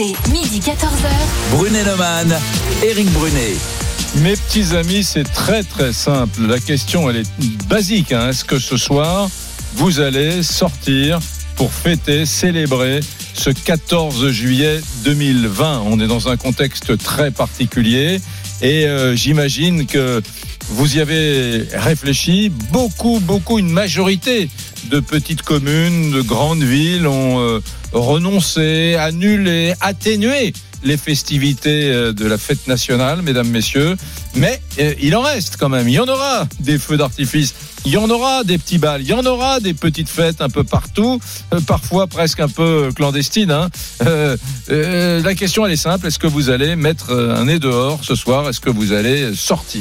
RMC, midi 14h. Brunet-Neumann, Éric Brunet. Mes petits amis, c'est très très simple. La question, elle est basique. hein. Est-ce que ce soir, vous allez sortir pour fêter, célébrer ce 14 juillet 2020 On est dans un contexte très particulier et euh, j'imagine que vous y avez réfléchi. Beaucoup, beaucoup, une majorité de petites communes, de grandes villes ont euh, renoncé, annulé, atténué les festivités euh, de la fête nationale, mesdames, messieurs. Mais euh, il en reste quand même. Il y en aura des feux d'artifice. Il y en aura des petits balles, il y en aura des petites fêtes un peu partout, euh, parfois presque un peu clandestines. hein. Euh, la question elle est simple est-ce que vous allez mettre un nez dehors ce soir? Est-ce que vous allez sortir?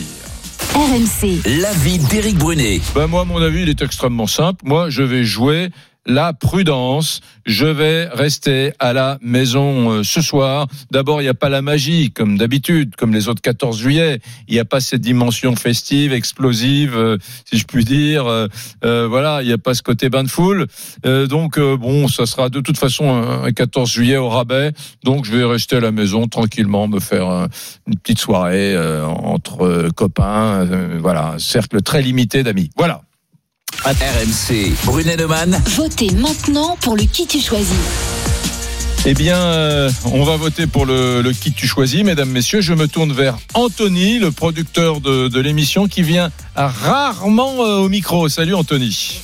RMC, L'avis d'Éric Brunet. ben moi, mon avis, il est extrêmement simple. Moi, je vais jouer la prudence. Je vais rester à la maison euh, ce soir. D'abord, il n'y a pas la magie, comme d'habitude, comme les autres 14 juillet. Il n'y a pas cette dimension festive, explosive, euh, si je puis dire. Euh, euh, voilà, il n'y a pas ce côté bain de foule. Euh, donc, euh, bon, ça sera de toute façon un, un 14 juillet au rabais. Donc, je vais rester à la maison tranquillement, me faire une petite soirée entre copains. voilà, cercle très limité d'amis. Voilà. RMC, Brunet-Neumann. votez maintenant pour le qui tu choisis. Eh bien, euh, on va voter pour le, le qui tu choisis, mesdames, messieurs. Je me tourne vers Anthony, le producteur de, de l'émission, qui vient rarement euh, au micro. Salut Anthony.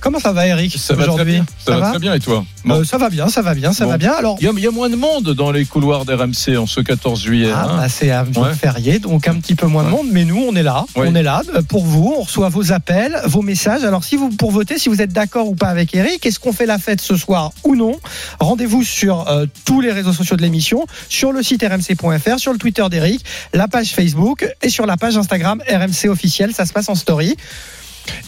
Comment ça va, Eric Ça va très bien. Ça, va, très bien et toi Bon. Euh, Ça va bien, ça va bien, ça Bon. va bien. Alors, Il y, a, il y a moins de monde dans les couloirs d'RMC en ce 14 juillet. ah, hein. bah, c'est un jour Ouais. férié, donc un petit peu moins de monde, mais nous, on est là. Ouais. On est là euh, pour vous. On reçoit vos appels, vos messages. Alors, si vous pour voter, si vous êtes d'accord ou pas avec Eric, est-ce qu'on fait la fête ce soir ou non? Rendez-vous sur euh, tous les réseaux sociaux de l'émission, sur le site rmc.fr, sur le Twitter d'Eric, la page Facebook et sur la page Instagram RMC officiel. Ça se passe en story.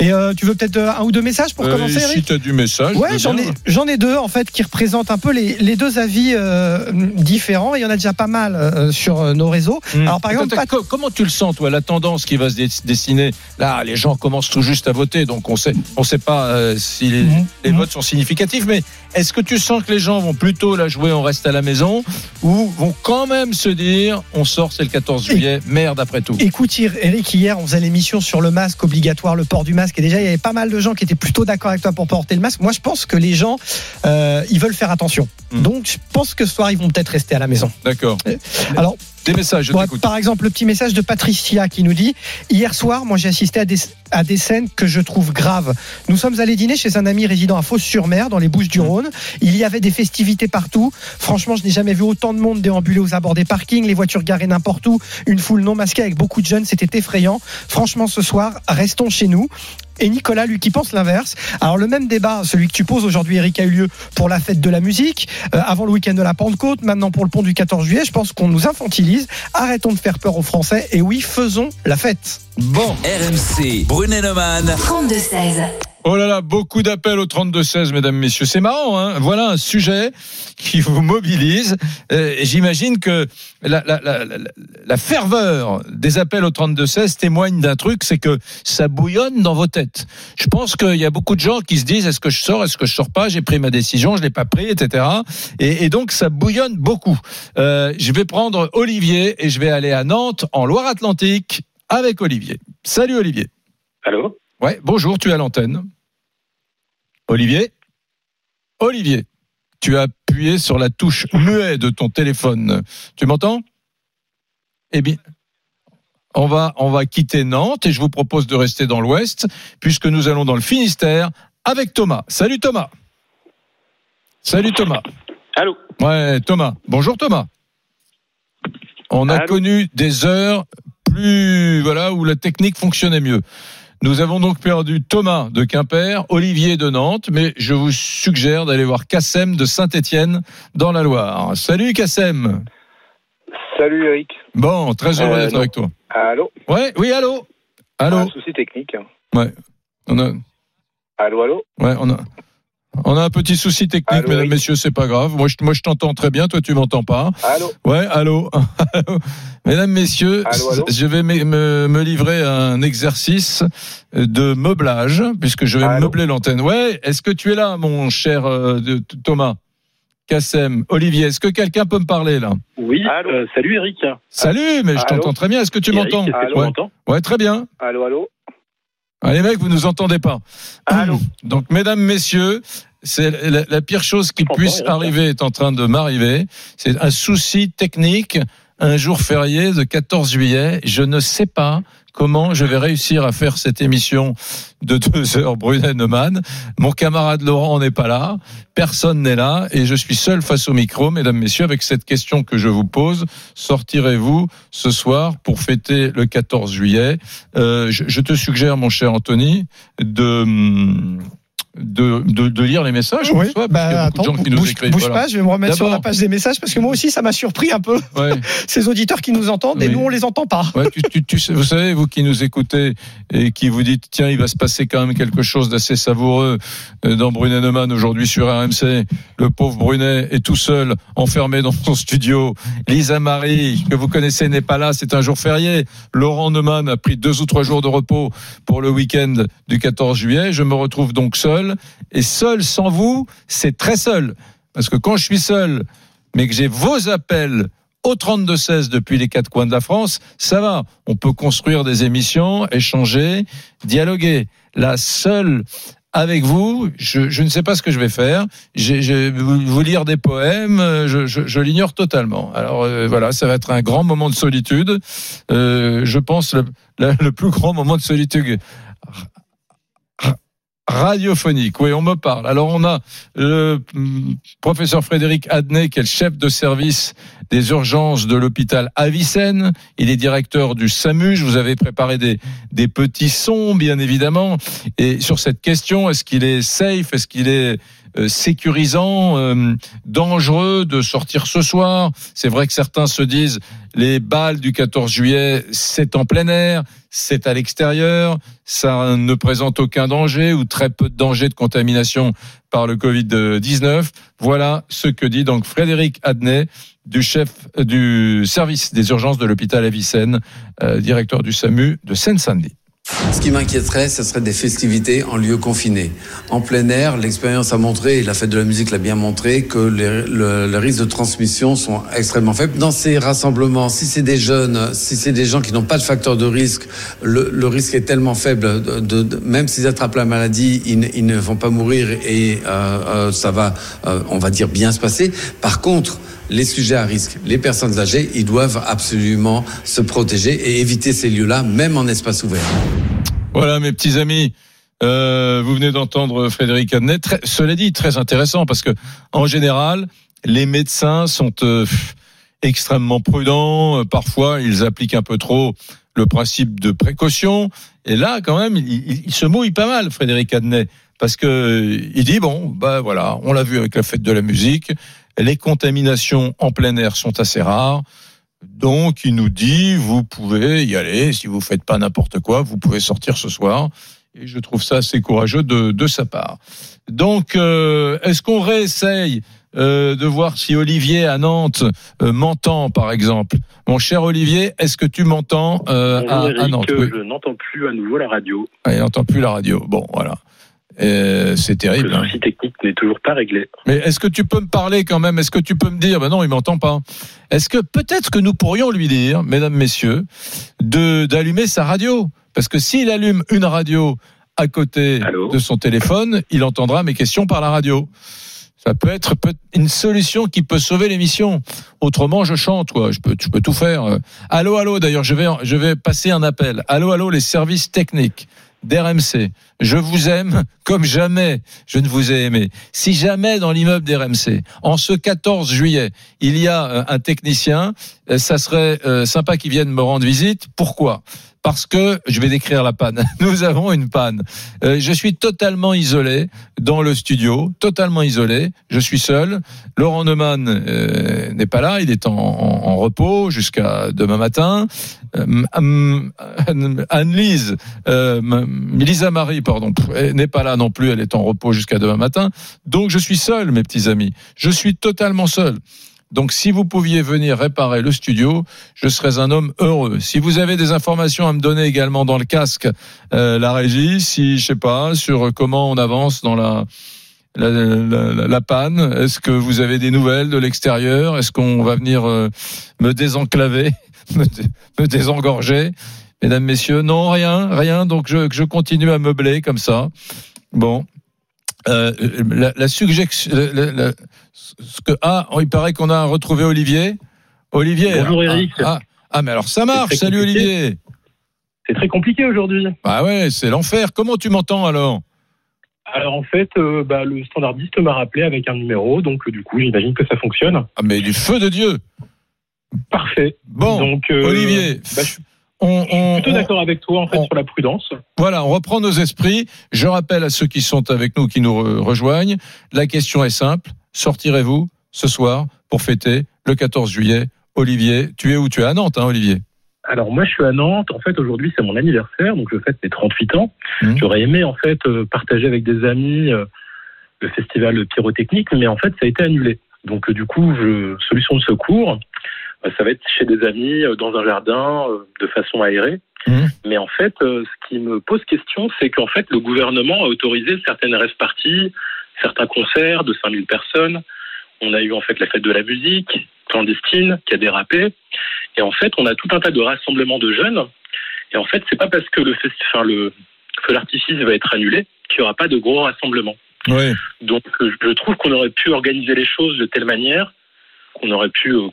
Et euh, tu veux peut-être euh, un ou deux messages pour Euh, commencer, Eric si tu as du message. Ouais, j'en ai, bien. j'en ai deux en fait qui représentent un peu les, les deux avis euh, différents. Et il y en a déjà pas mal sur nos réseaux. Hmm. Alors par exemple, comment tu le sens, toi, la tendance qui va se dessiner? Là, les gens commencent tout juste à voter, donc on sait, on sait pas si les, les Mhm. votes sont significatifs. Mais est-ce que tu sens que les gens vont plutôt la jouer, on reste à la maison, ou vont quand même se dire, on sort, c'est le 14 juillet, merde après tout? Écoute, Eric, hier, on faisait l'émission sur le masque obligatoire, le port du masque. Et déjà, il y avait pas mal de gens qui étaient plutôt d'accord avec toi pour porter le masque. Moi, je pense que les gens, euh, ils veulent faire attention. Mm. Donc, je pense que ce soir, ils vont peut-être rester à la maison. D'accord. Alors, Des messages, je Bon, par exemple, le petit message de Patricia qui nous dit Hier soir, moi j'ai assisté à des, à des scènes que je trouve graves. Nous sommes allés dîner chez un ami résident à Fos-sur-Mer, dans les Bouches-du-Rhône. Il y avait des festivités partout. Franchement, je n'ai jamais vu autant de monde déambuler aux abords des parkings, les voitures garées n'importe où, une foule non masquée avec beaucoup de jeunes. C'était effrayant. Franchement, ce soir, restons chez nous. Et Nicolas, lui, qui pense l'inverse. Alors, le même débat, celui que tu poses aujourd'hui, Eric, a eu lieu pour la fête de la musique, euh, avant le week-end de la Pentecôte, maintenant pour le pont du 14 juillet. Je pense qu'on nous infantilise. Arrêtons de faire peur aux Français. Et oui, faisons la fête. Bon. RMC, Brunet-Neumann. 32-16. Oh là là, beaucoup d'appels au 32-16, mesdames, messieurs. C'est marrant, hein Voilà un sujet qui vous mobilise. Euh, J'imagine que la, la, la, la, la ferveur des appels au 32-16 témoigne d'un truc, c'est que ça bouillonne dans vos têtes. Je pense qu'il y a beaucoup de gens qui se disent, est-ce que je sors, est-ce que je sors pas? J'ai pris ma décision, je l'ai pas pris, etc. Et, et donc, ça bouillonne beaucoup. Euh, je vais prendre Olivier et je vais aller à Nantes, en Loire-Atlantique, avec Olivier. Salut Olivier. Allô? Ouais, bonjour, tu es à l'antenne. Olivier? Olivier, tu as appuyé sur la touche muet de ton téléphone. Tu m'entends? Eh bien, on va, on va quitter Nantes et je vous propose de rester dans l'Ouest puisque nous allons dans le Finistère avec Thomas. Salut Thomas. Salut Thomas. Allô? Ouais, Thomas. Bonjour Thomas. On a Allô? connu des heures plus, voilà, où la technique fonctionnait mieux. Nous avons donc perdu Thomas de Quimper, Olivier de Nantes, mais je vous suggère d'aller voir Cassem de Saint-Étienne dans la Loire. Salut Cassem. Salut Eric. Bon, très heureux Euh, d'être non. avec toi. Allô Ouais, oui, allô. Allô. Un souci technique. On a, Allô, allô ouais, on a, on a un petit souci technique, Allô, mesdames, oui. messieurs, c'est pas grave. Moi, je, moi, je t'entends très bien, toi, tu m'entends pas. Allô Ouais, allô. Mesdames, messieurs, Allô, allô je vais me, me- me livrer à un exercice de meublage, puisque je vais Allô meubler l'antenne. Ouais, est-ce que tu es là, mon cher euh, de- Thomas? Kassem, Olivier. Est-ce que quelqu'un peut me parler là? Oui, Allô euh, salut Eric. Salut, mais je t'entends très bien. Est-ce que tu m'entends? est-ce que tu ouais. m'entends? Ouais, très bien. Allô, allô Allez, mecs, vous nous entendez pas. Allô Donc, mesdames, messieurs, c'est la, la pire chose qui puisse arriver est en train de m'arriver. C'est un souci technique. Un jour férié de 14 juillet. Je ne sais pas comment je vais réussir à faire cette émission de deux heures Brunet Neumann? Mon camarade Laurent n'est pas là. Personne n'est là. Et je suis seul face au micro, mesdames, messieurs, avec cette question que je vous pose. Sortirez-vous ce soir pour fêter le 14 juillet? Euh, je, te suggère, mon cher Anthony, de, hum, de, de, de lire les messages. Oui, parce bah, qu'il y a beaucoup de attends, gens qui nous bouge, écrivent. bouge voilà. pas, je vais me remettre sur la page des messages parce que moi aussi ça m'a surpris un peu Ouais. ces auditeurs qui nous entendent et Oui. nous on les entend pas. Ouais, tu, tu, tu sais- vous savez, vous qui nous écoutez et qui vous dites, tiens, il va se passer quand même quelque chose d'assez savoureux euh, dans Brunet Neumann aujourd'hui sur RMC. Le pauvre Brunet est tout seul, enfermé dans son studio. Lisa Marie, que vous connaissez, n'est pas là. C'est un jour férié. Laurent Neumann a pris deux ou trois jours de repos pour le week-end du 14 juillet. Je me retrouve donc seul. Et seul sans vous, c'est très seul. Parce que quand je suis seul, mais que j'ai vos appels au 32-16 depuis les quatre coins de la France, ça va. On peut construire des émissions, échanger, dialoguer. La seule avec vous, je, je ne sais pas ce que je vais faire. J'ai- Je, vous lire des poèmes, je, je, je l'ignore totalement. Alors euh, voilà, ça va être un grand moment de solitude. Euh, je pense le plus grand moment de solitude radiophonique. Oui, on me parle. Alors on a le mm, professeur Frédéric Adnet, qui est le chef de service des urgences de l'hôpital Avicenne. Il est directeur du SAMU. Je vous avais préparé des, des petits sons, bien évidemment. Et sur cette question, est-ce qu'il est safe? Est-ce qu'il est sécurisant, euh, dangereux de sortir ce soir C'est vrai que certains se disent les balles du 14 juillet, c'est en plein air, c'est à l'extérieur, ça ne présente aucun danger ou très peu de danger de contamination par le Covid-19. Voilà ce que dit donc Frédéric Adnet, du chef euh, du service des urgences de l'hôpital Avicenne, euh, directeur du SAMU de Seine-Saint-Denis. Ce qui m'inquiéterait, ce serait des festivités en lieu confiné. En plein air, l'expérience a montré, et la fête de la musique l'a bien montré, que les, le, risques de transmission sont extrêmement faibles. Dans ces rassemblements, si c'est des jeunes, si c'est des gens qui n'ont pas de facteur de risque, le, risque est tellement faible, de, même s'ils attrapent la maladie, ils, ne- ils ne vont pas mourir et euh, euh, ça va, euh, on va dire, bien se passer. Par contre, les sujets à risque, les personnes âgées, ils doivent absolument se protéger et éviter ces lieux-là, même en espace ouvert. Voilà, mes petits amis. Euh, vous venez d'entendre Frédéric Adnet. Cela dit, très intéressant parce que en général, les médecins sont euh, extrêmement prudents. Euh, Parfois, ils appliquent un peu trop le principe de précaution. Et là, quand même, il, se mouille pas mal, Frédéric Adnet, parce que il dit bon, bah voilà, on l'a vu avec la fête de la musique. Les contaminations en plein air sont assez rares. Donc, il nous dit, vous pouvez y aller, si vous faites pas n'importe quoi, vous pouvez sortir ce soir. Et je trouve ça assez courageux de, de sa part. Donc, euh, est-ce qu'on réessaye euh, de voir si Olivier à Nantes euh, m'entend, par exemple? Mon cher Olivier, est-ce que tu m'entends à, Nantes? Oui. je n'entends plus à nouveau la radio. Ah, il n'entend plus la radio. Bon, voilà. Euh, c'est terrible. Le hein. souci technique n'est toujours pas réglé. Mais est-ce que tu peux me parler quand même? Est-ce que tu peux me dire? Ben non, il m'entend pas. Est-ce que peut-être que nous pourrions lui dire, mesdames, messieurs, de d'allumer sa radio? Parce que s'il allume une radio à côté Allô? de son téléphone, il entendra mes questions par la radio. Ça peut être une solution qui peut sauver l'émission. Autrement, je chante, quoi. Je peux, je peux tout faire. Allô, allô. D'ailleurs, je vais, je vais passer un appel. Allô, allô, les services techniques d'RMC. Je vous aime comme jamais je ne vous ai aimé. Si jamais dans l'immeuble d'RMC, en ce 14 juillet, il y a euh, un technicien, euh, ça serait euh, sympa qu'il vienne me rendre visite. Pourquoi? Parce que je vais décrire la panne. Nous avons une panne. Euh, je suis totalement isolé dans le studio, totalement isolé. Je suis seul. Laurent Neumann euh, n'est pas là, il est en, en- repos jusqu'à demain matin. Euh, Anne- Anne-Lise, euh, Lisa Marie, pardon, n'est pas là non plus, elle est en repos jusqu'à demain matin. Donc je suis seul, mes petits amis. Je suis totalement seul. Donc si vous pouviez venir réparer le studio, je serais un homme heureux. Si vous avez des informations à me donner également dans le casque, euh, la régie, si je sais pas sur comment on avance dans la la, la- la- panne Est-ce que vous avez des nouvelles de l'extérieur? Est-ce qu'on va venir euh, me désenclaver, me, me désengorger? Mesdames, messieurs, non, rien, rien. Donc je, je continue à meubler comme ça. Bon. Euh, la, la suggestion, ce que ah, il paraît qu'on a retrouvé Olivier. Olivier. Bonjour, ah, Eric. Ah, ah, mais alors ça marche. Salut compliqué. Olivier. C'est très compliqué aujourd'hui. Ah ouais, c'est l'enfer. Comment tu m'entends alors? Alors en fait, euh, bah, le standardiste m'a rappelé avec un numéro, donc euh, du coup, j'imagine que ça fonctionne. Ah mais du feu de Dieu. Parfait. Bon, donc, Olivier, bah, je on, on- plutôt d'accord avec toi en fait on- sur la prudence. voilà, on reprend nos esprits. Je rappelle à ceux qui sont avec nous, qui nous re- rejoignent, la question est simple. Sortirez-vous ce soir pour fêter le 14 juillet? Olivier, tu es où? Tu es à Nantes, hein, Olivier? Alors moi, je suis à Nantes. En fait, aujourd'hui, c'est mon anniversaire, donc je fête mes 38 ans. Mhm. J'aurais aimé en fait euh, partager avec des amis euh, le festival pyrotechnique, mais en fait, ça a été annulé. Donc euh, du coup, je, solution de secours, ça va être chez des amis euh, dans un jardin euh, de façon aérée. Mhm. Mais en fait, euh, ce qui me pose question, c'est qu'en fait, le gouvernement a autorisé certaines rêves parties, certains concerts de 5000 personnes. On a eu en fait la fête de la musique clandestine qui a dérapé. Et en fait, on a tout un tas de rassemblements de jeunes. Et en fait, c'est pas parce que le, festi- enfin, le feu d'artifice va être annulé qu'il n'y aura pas de gros rassemblements. Oui. Donc, euh, je trouve qu'on aurait pu organiser les choses de telle manière qu'on aurait pu euh,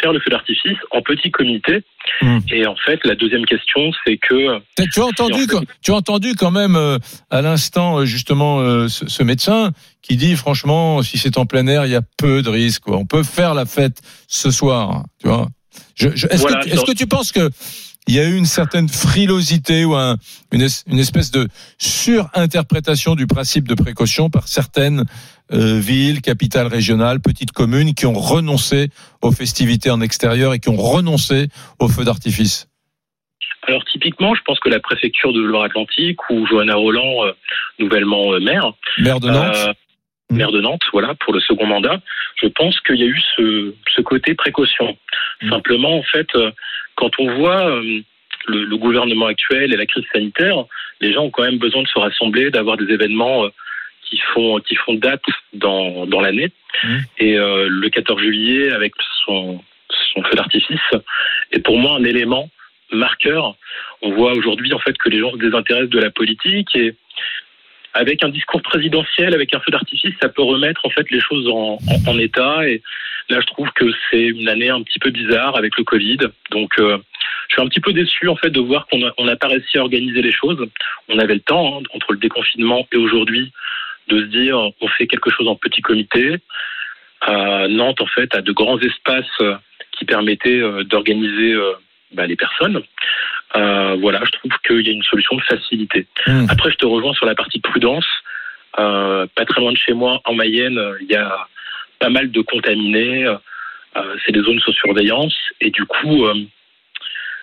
faire le feu d'artifice en petit comité. Mm. Et en fait, la deuxième question, c'est que T'as- Tu as entendu, en fait- tu as entendu quand même euh, à l'instant euh, justement euh, ce, ce médecin qui dit franchement si c'est en plein air il y a peu de risques. On peut faire la fête ce soir, tu vois. Est-ce, Voilà, que, tu- est-ce que tu penses que il y a eu une certaine frilosité ou un- une, une espèce de surinterprétation du principe de précaution par certaines villes, capitales régionales, petites communes qui ont renoncé aux festivités en extérieur et qui ont renoncé aux feux d'artifice Alors typiquement, je pense que la préfecture de Loire-Atlantique ou Johanna Roland, euh, nouvellement euh, maire, Maire de Nantes euh, maire de Nantes, voilà, pour le second mandat, je pense qu'il y a eu ce, ce côté précaution. Mm. Simplement, en fait, euh, quand on voit euh, le, le gouvernement actuel et la crise sanitaire, les gens ont quand même besoin de se rassembler, d'avoir des événements euh, qui font qui font date dans, dans l'année. Mm. Et euh, le 14 juillet, avec son, son feu d'artifice, est pour moi un élément marqueur. On voit aujourd'hui en fait que les gens se désintéressent de la politique et avec un discours présidentiel, avec un feu d'artifice, ça peut remettre en fait les choses en, en- en état. Et là, je trouve que c'est une année un petit peu bizarre avec le Covid. Donc, euh, je suis un petit peu déçu en fait de voir qu'on on n'a pas réussi à organiser les choses. On avait le temps hein, entre le déconfinement et aujourd'hui de se dire on fait quelque chose en petit comité. Euh, Nantes en fait a de grands espaces euh, qui permettaient euh, d'organiser bah, les personnes. Euh, voilà, je trouve qu'il y a une solution de facilité. Mm. Après, je te rejoins sur la partie prudence. Euh, pas très loin de chez moi, en Mayenne, il y a pas mal de contaminés. Euh, c'est des zones sous surveillance et du coup,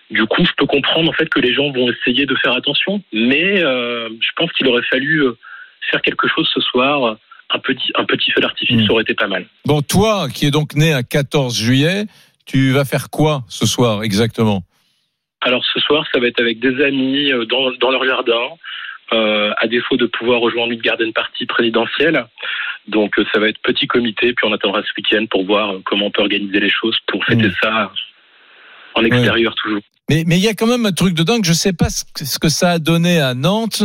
du coup, je peux comprendre en fait que les gens vont essayer de faire attention, mais je pense qu'il aurait fallu faire quelque chose ce soir. Un petit, un petit feu d'artifice, Mm. ça aurait été pas mal. Bon, toi, qui est donc né un 14 juillet, tu vas faire quoi ce soir exactement? Alors ce soir, ça va être avec des amis euh, dans, dans leur jardin, euh, à défaut de pouvoir rejoindre une garden party présidentielle. Donc euh, ça va être petit comité, puis on attendra ce week-end pour voir comment on peut organiser les choses pour fêter Mm. ça en extérieur toujours. Mais mais il y a quand même un truc de dingue. Je sais pas ce que ça a donné à Nantes.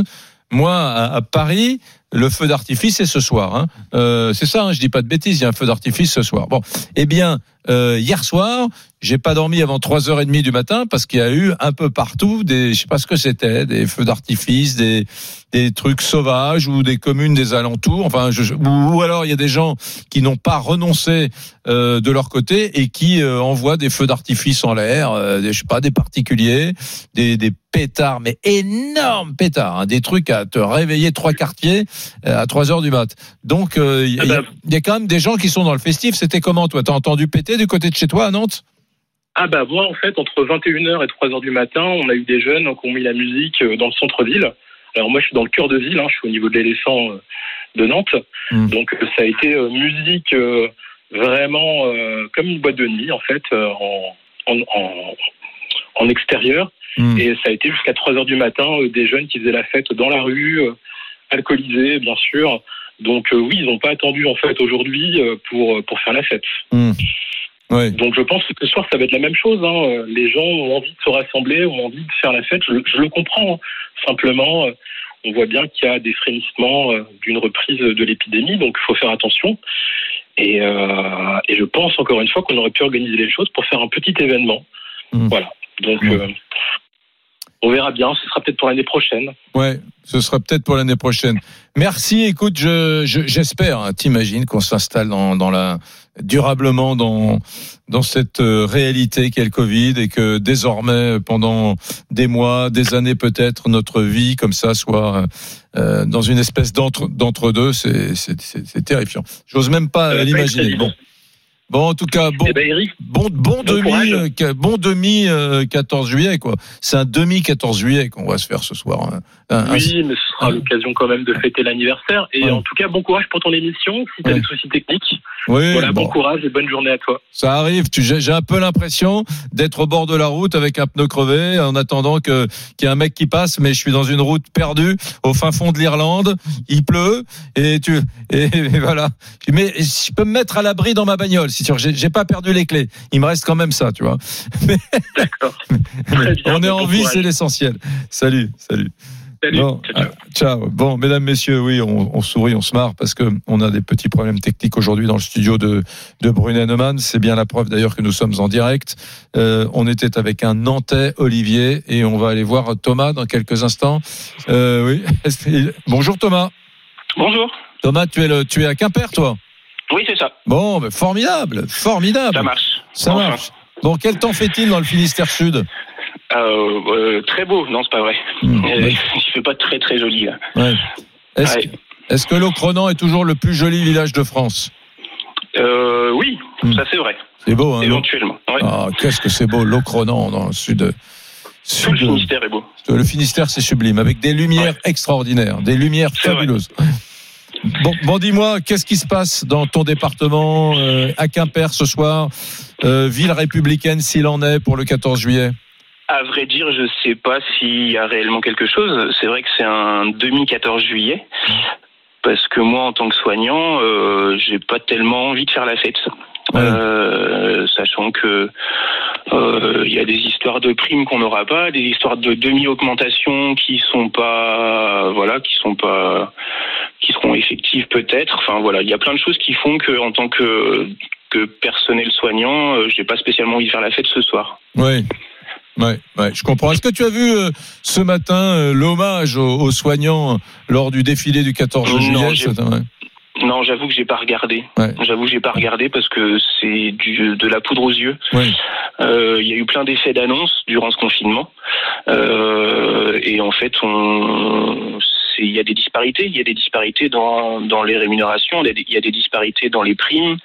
Moi, à, Paris, le feu d'artifice c'est ce soir. Hein. Euh, c'est ça. Hein, je dis pas de bêtises. Il y a un feu d'artifice ce soir. Bon, eh bien, euh, hier soir, j'ai pas dormi avant 3h30 du matin parce qu'il y a eu un peu partout des, je sais pas ce que c'était, des feux d'artifice, des, des trucs sauvages ou des communes des alentours. Enfin, je, ou, alors il y a des gens qui n'ont pas renoncé euh, de leur côté et qui euh, envoient des feux d'artifice en l'air, euh, des, je sais pas, des particuliers, des, des pétards, mais énormes pétards, hein, des trucs à te réveiller trois quartiers euh, à 3 heures du mat. Donc euh, il y, a- Ah bah. il y a quand même des gens qui sont dans le festif. C'était comment toi? T'as entendu péter du côté de chez toi à Nantes Ah bah moi en fait entre 21h et 3h du matin, on a eu des jeunes qui ont mis la musique euh, dans le centre-ville. Alors moi je suis dans le cœur de ville, hein, je suis au niveau de l'éléphant euh, de Nantes. Mm. Donc euh, ça a été musique euh, vraiment euh, comme une boîte de nuit en fait en, en, en, en extérieur. Hmm. Et ça a été jusqu'à 3 heures du matin des jeunes qui faisaient la fête dans la rue, alcoolisés bien sûr. Donc euh, oui, ils n'ont pas attendu en fait aujourd'hui pour pour faire la fête. Hmm. Ouais. Donc je pense que ce soir ça va être la même chose. Hein. Les gens ont envie de se rassembler, ont envie de faire la fête. Je, je le comprends. hein. Simplement, euh, on voit bien qu'il y a des frémissements euh, d'une reprise de l'épidémie, donc il faut faire attention. Et, euh, et je pense encore une fois qu'on aurait pu organiser les choses pour faire un petit événement. Mhm. Voilà. Donc euh, on verra bien. Ce sera peut-être pour l'année prochaine. Ouais, ce sera peut-être pour l'année prochaine. Merci. Écoute, je, je- j'espère. hein, T'imagines qu'on s'installe dans, dans la durablement dans dans cette euh, réalité qu'est le Covid et que désormais, pendant des mois, des années peut-être, notre vie comme ça soit euh, dans une espèce d'entre d'entre deux. C'est c'est c'est, c'est terrifiant. J'ose même pas l'imaginer. Bon. Bon, en tout cas, bon, Eh ben Eric, bon, bon, Bon demi, courage. euh, bon demi euh, 14 juillet quoi. C'est un demi 14 juillet qu'on va se faire ce soir. hein. Un- un- oui, mais ce sera un- l'occasion quand même de fêter l'anniversaire. Et Ouais. en tout cas, bon courage pour ton émission. Si tu as Ouais. des soucis techniques, Oui, voilà, bon. bon, courage et bonne journée à toi. ça arrive. J'ai un peu l'impression d'être au bord de la route avec un pneu crevé en attendant que qu'il y ait un mec qui passe, mais je suis dans une route perdue au fin fond de l'Irlande. Il pleut et tu et, et voilà. Mais je peux me mettre à l'abri dans ma bagnole. Si tu veux. j'ai pas perdu les clés. Il me reste quand même ça, tu vois. D'accord. On est en vie, c'est l'essentiel. Salut, salut. Salut. Bon, Ciao, ciao. ah. Bon, mesdames, messieurs, oui, on, on sourit, on se marre parce que on a des petits problèmes techniques aujourd'hui dans le studio de, de Brunet Neumann. C'est bien la preuve d'ailleurs que nous sommes en direct. Euh, on était avec un Nantais, Olivier, et on va aller voir Thomas dans quelques instants. Euh, oui. Bonjour Thomas. Bonjour. Thomas, tu es le, tu es à Quimper, toi? Oui, c'est ça. Bon, mais formidable, formidable. Ça marche. Ça Enfin. marche. Bon, quel temps fait-il dans le Finistère Sud Euh, euh, très beau. Non, c'est pas vrai. Hmm, Euh, ouais, Il fait pas très très joli là. ouais. Est-ce Ouais. est-ce que Locronan est toujours le plus joli village de France Euh, oui, Hmm. ça c'est vrai. C'est beau, hein Éventuellement. Ah, qu'est-ce que c'est beau, Locronan dans le sud. Tout le sud Finistère est beau. le Finistère, c'est sublime, avec des lumières extraordinaires, des lumières fabuleuses. Bon, dis-moi, qu'est-ce qui se passe dans ton département, euh, à Quimper ce soir, euh, ville républicaine s'il en est pour le 14 juillet? À vrai dire, je sais pas s'il y a réellement quelque chose. C'est vrai que c'est un demi-14 juillet. Parce que moi, en tant que soignant, euh, j'ai pas tellement envie de faire la fête. Euh, sachant que euh, il y a des histoires de primes qu'on n'aura pas, des histoires de demi-augmentation qui sont pas, voilà, qui sont pas, qui seront effectives peut-être. Enfin voilà, il y a plein de choses qui font que, en tant que que personnel soignant, euh, j'ai pas spécialement envie de faire la fête ce soir. Oui. Ouais, ouais, je comprends. Est-ce que tu as vu euh, ce matin l'hommage aux, aux soignants lors du défilé du 14 Non, juillet. Non, j'avoue que j'ai pas regardé. Ouais. J'avoue que j'ai pas regardé parce que c'est du de la poudre aux yeux. Euh, Il y a eu plein d'effets d'annonce durant ce confinement. Euh, et en fait, on, il y a des disparités. Il y a des disparités dans, dans les rémunérations. Il y a des- il y a des disparités dans les primes.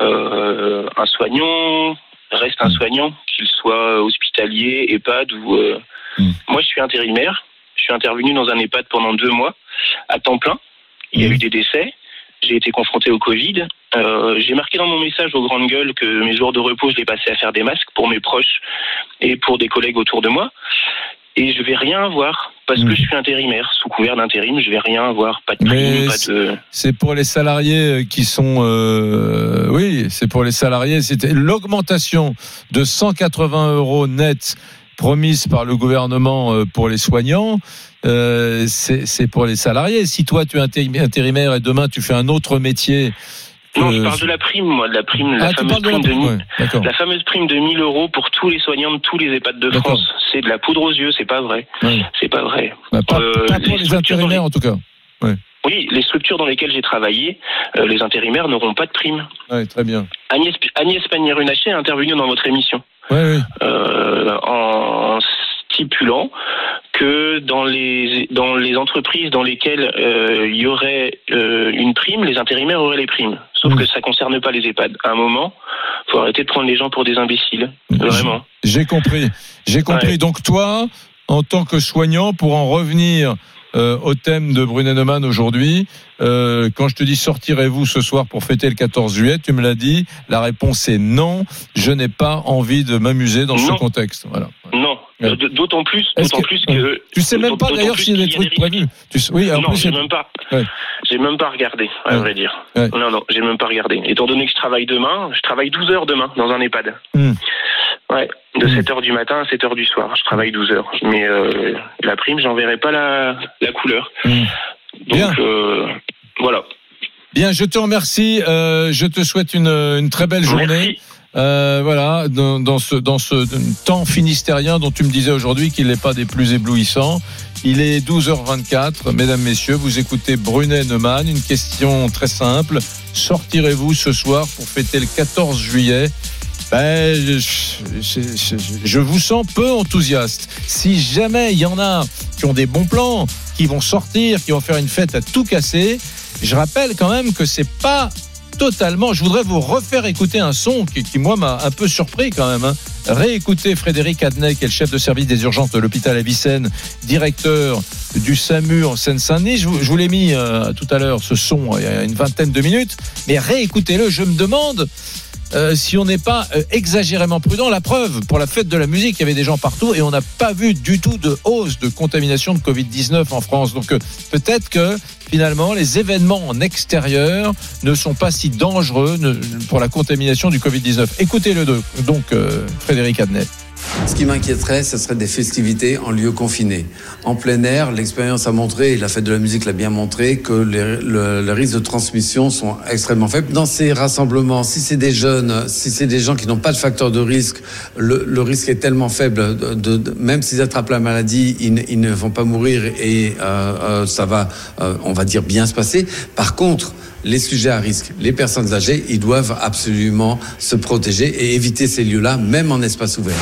Euh, un soignant reste un soignant, qu'il soit hospitalier, EHPAD ou. euh, Mm. Moi, je suis intérimaire. Je suis intervenu dans un EHPAD pendant deux mois à temps plein. Il y a Mm. eu des décès. J'ai été confronté au Covid. Euh, j'ai marqué dans mon message aux grandes gueules que mes jours de repos, je les passais à faire des masques pour mes proches et pour des collègues autour de moi. Et je vais rien avoir parce Mm. que je suis intérimaire. Sous couvert d'intérim, je vais rien avoir. Pas de prime, pas de. C'est pour les salariés euh, qui sont, euh, oui, c'est pour les salariés. C'était l'augmentation de 180 euros net promise par le gouvernement euh, pour les soignants. Euh, c'est pour les salariés. Si toi tu es intérim- intérimaire et demain tu fais un autre métier, Non, je parle de la prime, moi, de la prime, la ah, tu fameuse de la prime de, mi- ouais, la fameuse prime de 1000 euros pour tous les soignants de tous les EHPAD de. France. C'est de la poudre aux yeux, c'est pas vrai. Ouais. C'est pas vrai. Bah, pas, Euh, pas pour les intérimaires en tout cas. Oui, les structures dans lesquelles j'ai travaillé, euh, les intérimaires n'auront pas de prime. Très bien. Agnès, Agnès Pannier-Runacher est intervenue dans votre émission Ouais, oui. euh, en stipulant que dans les dans les entreprises dans lesquelles euh, il y aurait euh, une prime, les intérimaires auraient les primes. Sauf que ça concerne pas les EHPAD. À un moment, faut arrêter de prendre les gens pour des imbéciles. Vraiment. J'ai compris. J'ai compris. Ouais. Donc toi, en tant que soignant, pour en revenir euh, au thème de Brunet-Neumann aujourd'hui, euh, quand je te dis sortirez-vous ce soir pour fêter le 14 juillet, tu me l'as dit, la réponse est non. Je n'ai pas envie de m'amuser dans ce contexte. Voilà. Non, Ouais. D- D'autant plus, d'autant que- plus que. Tu sais même pas d'ailleurs s'il y a des trucs prévus. Tu sais- oui, en non, plus, j'ai même pas. Ouais. J'ai même pas regardé, à Ouais. vrai dire. Non, non, j'ai même pas regardé. Étant donné que je travaille demain, je travaille 12 heures demain dans un EHPAD. Hmm. Ouais, de Hmm. 7 heures du matin à 7 heures du soir. Je travaille 12 heures. Mais euh, la prime, j'en verrai pas la, la couleur. Hmm. Bien. Donc, euh, voilà. Bien, je te remercie. euh, je te souhaite une, une très belle journée. Merci. Voilà, dans, dans ce, dans ce temps finistérien dont tu me disais aujourd'hui qu'il n'est pas des plus éblouissants. Il est 12h24. Mesdames, Messieurs, vous écoutez Brunet Neumann. Une question très simple. Sortirez-vous ce soir pour fêter le 14 juillet ben, je, vous sens peu enthousiaste. Si jamais il y en a qui ont des bons plans, qui vont sortir, qui vont faire une fête à tout casser, je rappelle quand même que c'est pas totalement. Je voudrais vous refaire écouter un son qui, qui, moi, m'a un peu surpris quand même. hein. Réécoutez Frédéric Adnet, qui est le chef de service des urgences de l'hôpital Avicenne, directeur du SAMU en Seine-Saint-Denis. Je vous, je vous l'ai mis euh, tout à l'heure, ce son, il y a une vingtaine de minutes. Mais réécoutez-le. Je me demande euh, si on n'est pas euh, exagérément prudent. La preuve, pour la fête de la musique, il y avait des gens partout et on n'a pas vu du tout de hausse de contamination de Covid-19 en France. Donc euh, peut-être que finalement les événements en extérieur ne sont pas si dangereux pour la contamination du Covid-19. Écoutez-le de- donc, Frédéric Adnet. Ce qui m'inquiéterait, ce serait des festivités en lieu confiné. En plein air, l'expérience a montré, et la fête de la musique l'a bien montré, que les, le- risques de transmission sont extrêmement faibles. Dans ces rassemblements, si c'est des jeunes, si c'est des gens qui n'ont pas de facteur de risque, le, risque est tellement faible, de, même s'ils attrapent la maladie, ils, ne- ils ne vont pas mourir et euh, euh, ça va, euh, on va dire, bien se passer. Par contre, les sujets à risque, les personnes âgées, ils doivent absolument se protéger et éviter ces lieux-là, même en espace ouvert.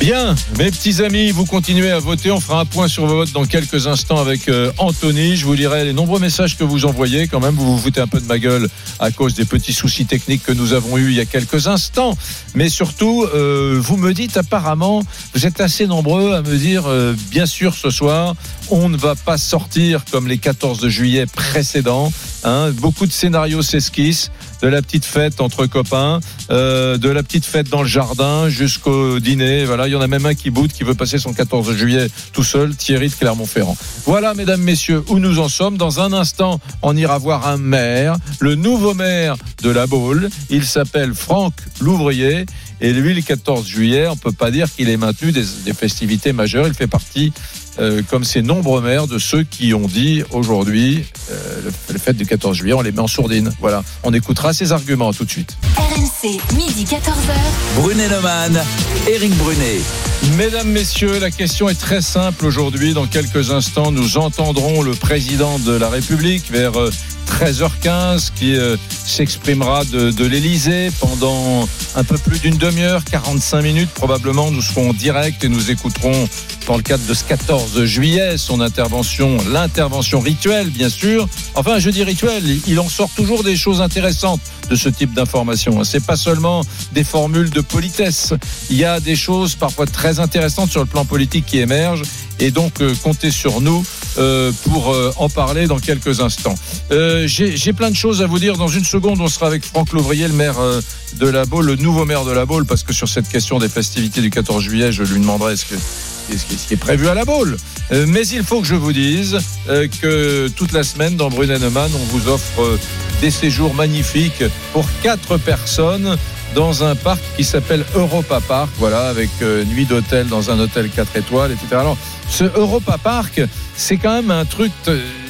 Bien, mes petits amis, vous continuez à voter. On fera un point sur vos votes dans quelques instants avec euh, Anthony. Je vous lirai les nombreux messages que vous envoyez. Quand même, vous vous foutez un peu de ma gueule à cause des petits soucis techniques que nous avons eus il y a quelques instants. Mais surtout, euh, vous me dites apparemment, vous êtes assez nombreux à me dire, euh, bien sûr, ce soir, on ne va pas sortir comme les 14 juillet précédents. Hein. Beaucoup de scénarios s'esquissent, de la petite fête entre copains, euh, de la petite fête dans le jardin jusqu'au dîner. Voilà, il y en a même un qui boude, qui veut passer son 14 juillet tout seul, Thierry de Clermont-Ferrand. Voilà, mesdames, messieurs, où nous en sommes. Dans un instant, on ira voir un maire, le nouveau maire de la Baule. Il s'appelle Franck Louvrier. Et lui, le 14 juillet, on peut pas dire qu'il ait maintenu des festivités majeures. Il fait partie, euh, comme ces nombreux maires, de ceux qui ont dit aujourd'hui, euh, le, le fait du 14 juillet, on les met en sourdine. Voilà, on écoutera ses arguments tout de suite. RMC, midi 14h. Brunet-Neumann, Éric Brunet. Mesdames, Messieurs, la question est très simple aujourd'hui. Dans quelques instants, nous entendrons le président de la République vers euh, 13h15 qui euh, s'exprimera de, de l'Elysée pendant un peu plus d'une demi-heure, 45 minutes probablement. Nous serons en direct et nous écouterons dans le cadre de ce 14 juillet son intervention, l'intervention rituelle bien sûr. Enfin, je dis rituel, il- en sort toujours des choses intéressantes de ce type d'information. C'est pas seulement des formules de politesse. Il y a des choses parfois très intéressantes sur le plan politique qui émergent. Et donc, euh, comptez sur nous euh, pour euh, en parler dans quelques instants. J'ai plein de choses à vous dire. Dans une seconde, on sera avec Franck Louvrier, le maire de la Baule, le nouveau maire de la Baule, parce que sur cette question des festivités du 14 juillet, je lui demanderai ce que ce qui est- prévu à la Baule. Euh, mais il faut que je vous dise euh, que toute la semaine, dans Brunet Neumann, on vous offre euh, des séjours magnifiques pour quatre personnes dans un parc qui s'appelle Europa Park, voilà, avec nuit d'hôtel dans un hôtel 4 étoiles, etc. Alors, ce Europa Park, c'est quand même un truc,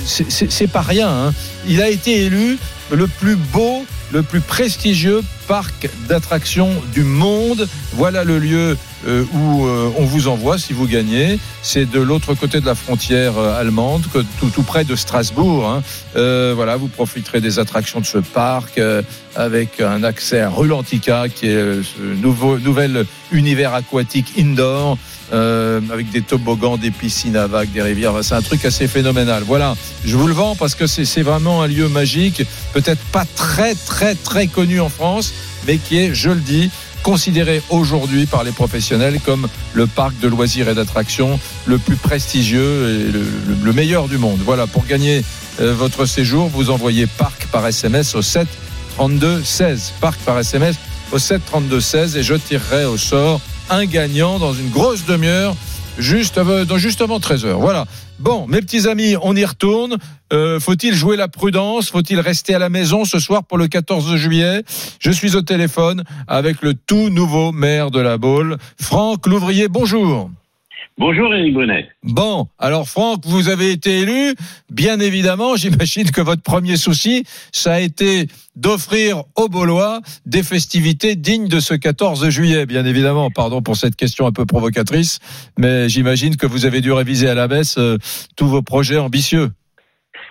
c'est pas rien. hein. Il a été élu le plus beau, le plus prestigieux parc d'attractions du monde. Voilà le lieu euh, où euh, on vous envoie si vous gagnez. C'est de l'autre côté de la frontière euh, allemande, que- tout, tout près de Strasbourg. hein. Euh, voilà, vous profiterez des attractions de ce parc euh, avec un accès à Rulantica, qui est ce nouveau nouvel univers aquatique indoor. euh, avec des toboggans, des piscines à vagues, des rivières. C'est un truc assez phénoménal. Voilà, je vous le vends parce que c'est vraiment un lieu magique, peut-être pas très très très connu en France, mais qui est, je le dis, considéré aujourd'hui par les professionnels comme le parc de loisirs et d'attractions le plus prestigieux et le, le- le meilleur du monde. Voilà, pour gagner euh, votre séjour, vous envoyez parc par SMS au 7 32 16. Parc par SMS au 7 32 16 et je tirerai au sort un gagnant dans une grosse demi-heure, juste, avant- dans- juste avant 13h. Voilà. Bon, mes petits amis, on y retourne. Euh, Faut-il jouer la prudence? Faut-il rester à la maison ce soir pour le 14 juillet? Je suis au téléphone avec le tout nouveau maire de la Baule, Franck Louvrier. Bonjour. Bonjour Éric Brunet. Bon, alors Franck, vous avez été élu. Bien évidemment, j'imagine que votre premier souci, ça a été d'offrir aux Baulois des festivités dignes de ce 14 juillet. Bien évidemment, pardon pour cette question un peu provocatrice, mais j'imagine que vous avez dû réviser à la baisse euh, tous vos projets ambitieux.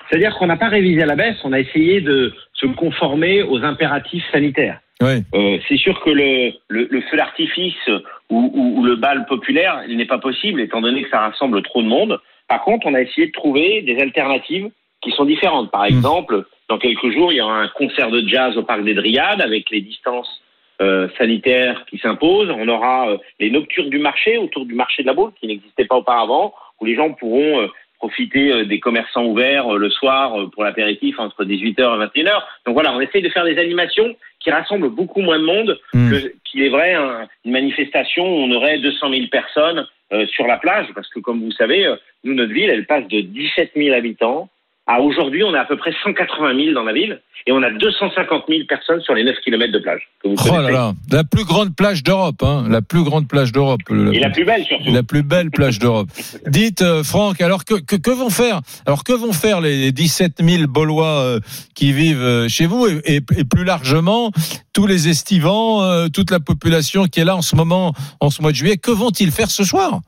C'est-à-dire qu'on n'a pas révisé à la baisse, on a essayé de se conformer aux impératifs sanitaires. Oui. Euh, c'est sûr que le, le, le feu d'artifice ou, ou- ou le bal populaire, il n'est pas possible étant donné que ça rassemble trop de monde. Par contre, on a essayé de trouver des alternatives qui sont différentes. Par exemple, dans quelques jours, il y aura un concert de jazz au Parc des Dryades avec les distances euh, sanitaires qui s'imposent. On aura euh, les nocturnes du marché autour du marché de la Baule qui n'existait pas auparavant, où les gens pourront profiter des commerçants ouverts le soir pour l'apéritif entre 18h et 21h. Donc voilà, on essaye de faire des animations qui rassemblent beaucoup moins de monde que- qu'il est vrai un- une manifestation où on aurait 200 000 personnes euh, sur la plage, parce que comme vous savez, euh, nous, notre ville, elle passe de 17 000 habitants à aujourd'hui, on est à peu près 180 000 dans la ville, et on a 250 000 personnes sur les 9 km de plage. Que vous Oh là là, la plus grande plage d'Europe, hein, la plus grande plage d'Europe. Et la plus belle surtout. la plus belle plage d'Europe. Dites, euh, Franck, alors que, que, que vont faire Alors que vont faire les 17 000 Baulois euh, qui vivent euh, chez vous et, et- et plus largement tous les estivants, euh, toute la population qui est là en ce moment, en ce mois de juillet Que vont-ils faire ce soir?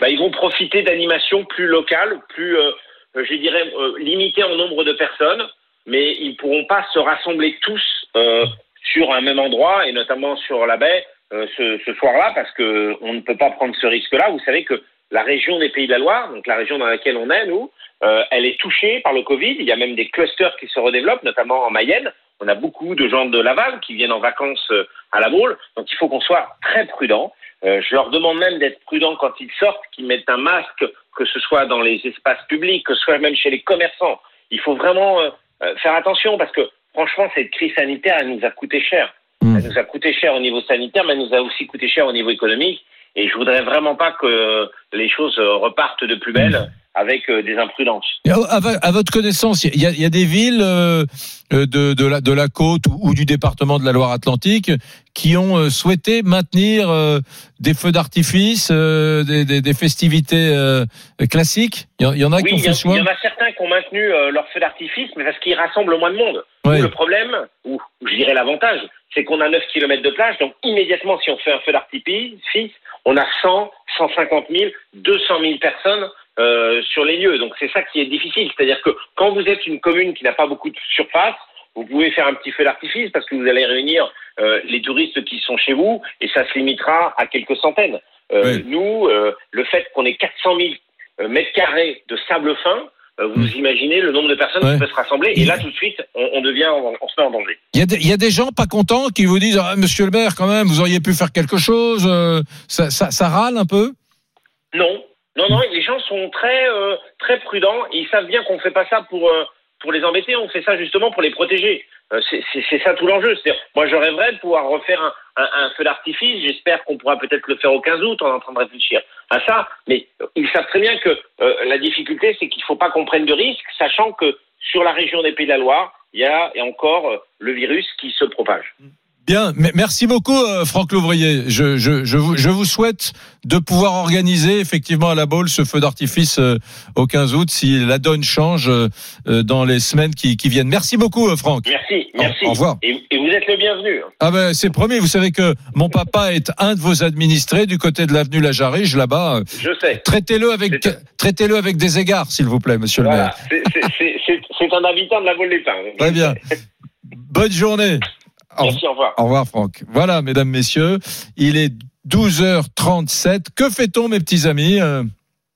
Bah, ils vont profiter d'animations plus locales, plus, je dirais, euh, limitées en nombre de personnes, mais ils pourront pas se rassembler tous euh, sur un même endroit, et notamment sur la baie, euh, ce, soir-là, parce que on ne peut pas prendre ce risque-là. Vous savez que la région des Pays de la Loire, donc la région dans laquelle on est, nous, euh, elle est touchée par le Covid. Il y a même des clusters qui se redéveloppent, notamment en Mayenne. On a beaucoup de gens de Laval qui viennent en vacances euh, à la Baule, donc il faut qu'on soit très prudent. Euh, je leur demande même d'être prudents quand ils sortent, qu'ils mettent un masque, que ce soit dans les espaces publics, que ce soit même chez les commerçants. Il faut vraiment euh, euh, faire attention parce que franchement, cette crise sanitaire, elle nous a coûté cher. Mm. Elle nous a coûté cher au niveau sanitaire, mais elle nous a aussi coûté cher au niveau économique. Et je voudrais vraiment pas que les choses repartent de plus belle avec euh, des imprudences. À, votre connaissance, il y y a des villes euh, euh, de, de, la, de la côte ou, ou du département de la Loire-Atlantique qui ont euh, souhaité maintenir euh, des feux d'artifice, euh, des, des, des festivités euh, classiques? Il y, en- il y en a Oui, qui ont fait le choix. il y en a certains qui ont maintenu euh, leur feu d'artifice, mais parce qu'ils rassemblent moins de monde. Ouais. Le problème, ou je dirais l'avantage, c'est qu'on a 9 km de plage, donc immédiatement, si on fait un feu d'artifice, on a 100, 150 000, 200 000 personnes euh, sur les lieux. Donc c'est ça qui est difficile. C'est-à-dire que quand vous êtes une commune qui n'a pas beaucoup de surface, vous pouvez faire un petit feu d'artifice parce que vous allez réunir euh, les touristes qui sont chez vous et ça se limitera à quelques centaines. Euh, Oui. Nous, le fait qu'on ait 400 000 euh, mètres carrés de sable fin, vous imaginez le nombre de personnes Ouais. qui peuvent se rassembler et là tout de suite on, on devient, on, on se met en danger. Il y, a des, il y a des gens pas contents qui vous disent ah, Monsieur le maire, quand même, vous auriez pu faire quelque chose. euh, ça, ça, ça râle un peu? Non, non, non, les gens sont très, euh, très prudents ils savent bien qu'on ne fait pas ça pour, euh, pour les embêter, on fait ça justement pour les protéger. Euh, c'est- ça tout l'enjeu. Moi, je rêverais de pouvoir refaire un, un, feu d'artifice. J'espère qu'on pourra peut-être le faire au 15 août. On en train de réfléchir à ça. Mais ils savent très bien que la difficulté, c'est qu'il ne faut pas qu'on prenne de risques, sachant que sur la région des Pays de la Loire, il y a encore le virus qui se propage. Bien, merci beaucoup euh, Franck Louvrier. Je, je, je, vous, je vous souhaite de pouvoir organiser effectivement à la Baule ce feu d'artifice euh, au 15 août si la donne change euh, dans les semaines qui, qui viennent. Merci beaucoup Franck. Merci, merci. au revoir. Et, et vous êtes le bienvenu. hein. Ah ben c'est promis, vous savez que mon papa est un de vos administrés du côté de l'avenue La Jarige là-bas. Je sais. Traitez-le avec traitez-le avec des égards s'il vous plaît monsieur le maire. c'est- un habitant de la Baule des Pins. donc Très bien. Bonne journée. Au Merci, au revoir. Au revoir Franck. Voilà, mesdames, messieurs, il est 12h37. Que fait-on, mes petits amis? Euh,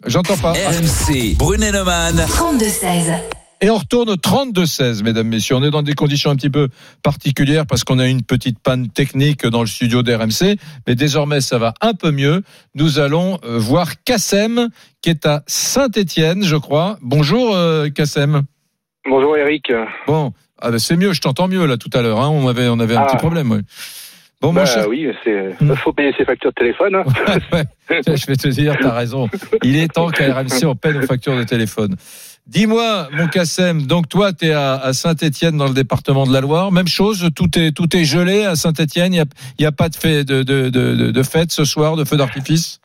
J'entends pas. RMC, Brunet-Neumann. 32-16. Et on retourne au 32-16, mesdames, messieurs. On est dans des conditions un petit peu particulières parce qu'on a une petite panne technique dans le studio d'RMC. Mais désormais, ça va un peu mieux. Nous allons euh, voir Kassem, qui est à Saint-Étienne, je crois. Bonjour, euh, Kassem. Bonjour Eric. Bon, ah ben, c'est mieux, je t'entends mieux là tout à l'heure. hein. On avait, on avait un Ah. petit problème. ouais. Bon, Bah cher- oui, c'est Hmm. faut payer ses factures de téléphone. Hein. Ouais, tiens, je vais te dire, t'as raison. Il est temps qu'à RMC, on paie nos factures de téléphone. Dis-moi, mon Kassem, donc toi, tu es à, à Saint-Étienne dans le département de la Loire. Même chose, tout est, tout est gelé à Saint-Étienne. Il n'y a, il y a pas de, fait, de, de- de fête ce soir, de feu d'artifice?